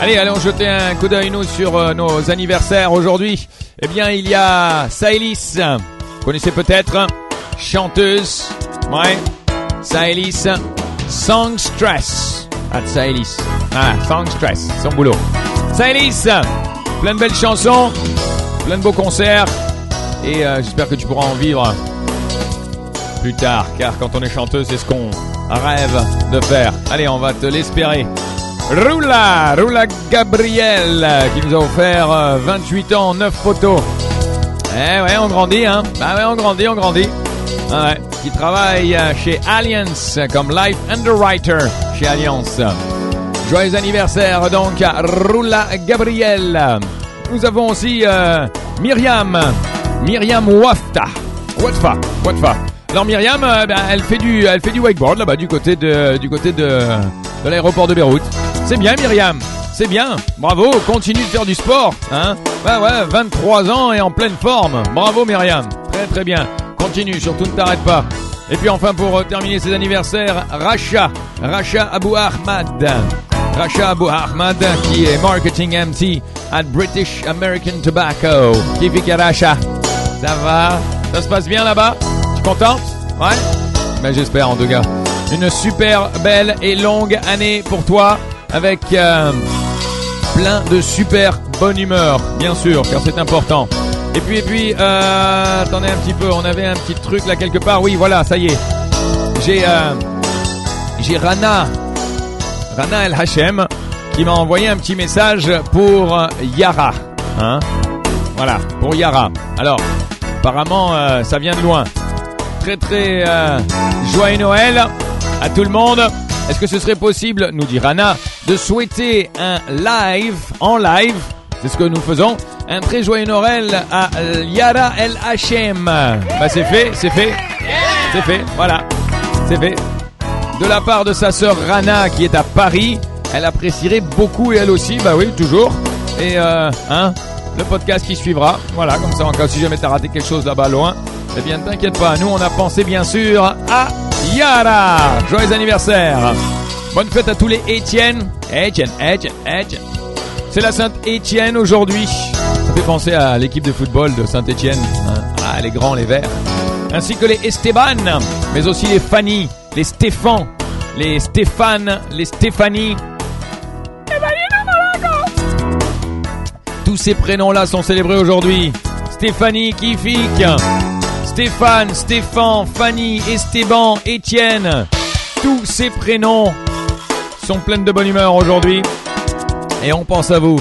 Allez, allons jeter un coup d'œil nous sur euh, nos anniversaires aujourd'hui. Eh bien, il y a Saelis. Vous connaissez peut-être chanteuse. Ouais. Saelis. Songstress. Ah, Saelis. Ah, Songstress, son boulot. Saelis. Plein de belles chansons, plein de beaux concerts et euh, j'espère que tu pourras en vivre plus tard car quand on est chanteuse, c'est ce qu'on rêve de faire. Allez, on va te l'espérer. Rula, Rula Gabriel, qui nous a offert euh, 28 ans, 9 photos. Eh ouais, on grandit, hein. Bah ouais, on grandit, on grandit. Ah ouais, qui travaille euh, chez Alliance comme life underwriter chez Alliance. Joyeux anniversaire donc à Rula Gabriel. Nous avons aussi euh, Myriam, Myriam Wafta. Watfa, Watfa. Alors Myriam, euh, ben, elle fait du, elle là-bas du côté de, de l'aéroport de Beyrouth. C'est bien Myriam, c'est bien. Bravo, continue de faire du sport, hein. Ouais ouais, 23 ans et en pleine forme. Bravo Myriam, très très bien. Continue, surtout ne t'arrête pas. Et puis enfin pour euh, terminer ses anniversaires, Racha, Racha Abou Ahmad. Racha Abou Ahmad qui est marketing MT at British American Tobacco. Qui fait Racha Ça va? Ça se passe bien là-bas? Tu contente Ouais? Ben j'espère en tout cas. Une super belle et longue année pour toi avec euh, plein de super bonne humeur, bien sûr, car c'est important. Et puis, et puis, euh, attendez un petit peu, on avait un petit truc là quelque part. Oui, voilà, ça y est. J'ai, euh, j'ai Rana, Rana El Hachem, qui m'a envoyé un petit message pour euh, Yara. Hein voilà, pour Yara. Alors, apparemment, euh, ça vient de loin. Très, très joyeux Noël à tout le monde. Est-ce que ce serait possible, nous dit Rana, de souhaiter un live, en live, c'est ce que nous faisons, un très joyeux Noël à Yara El Hachem. Bah c'est fait, c'est fait, c'est fait, voilà, c'est fait. De la part de sa sœur Rana qui est à Paris, elle apprécierait beaucoup et elle aussi, bah oui, toujours. Et euh, hein, le podcast qui suivra, voilà, comme ça en cas si jamais t'as raté quelque chose là-bas loin, eh bien t'inquiète pas, nous on a pensé bien sûr à Yara. Joyeux anniversaire. Bonne fête à tous les Étienne. Étienne, Étienne, Étienne. C'est la Sainte-Étienne aujourd'hui. Ça fait penser à l'équipe de football de Saint-Étienne. Hein. Ah, les grands, les verts. Ainsi que les Esteban, mais aussi les Fanny, les Stéphane, les Stéphane, les Stéphanie. Tous ces prénoms-là sont célébrés aujourd'hui. Stéphanie, Kifik, Stéphane, Stéphane, Fanny, Esteban, Étienne. Tous ces prénoms sont pleins de bonne humeur aujourd'hui. Et on pense à vous.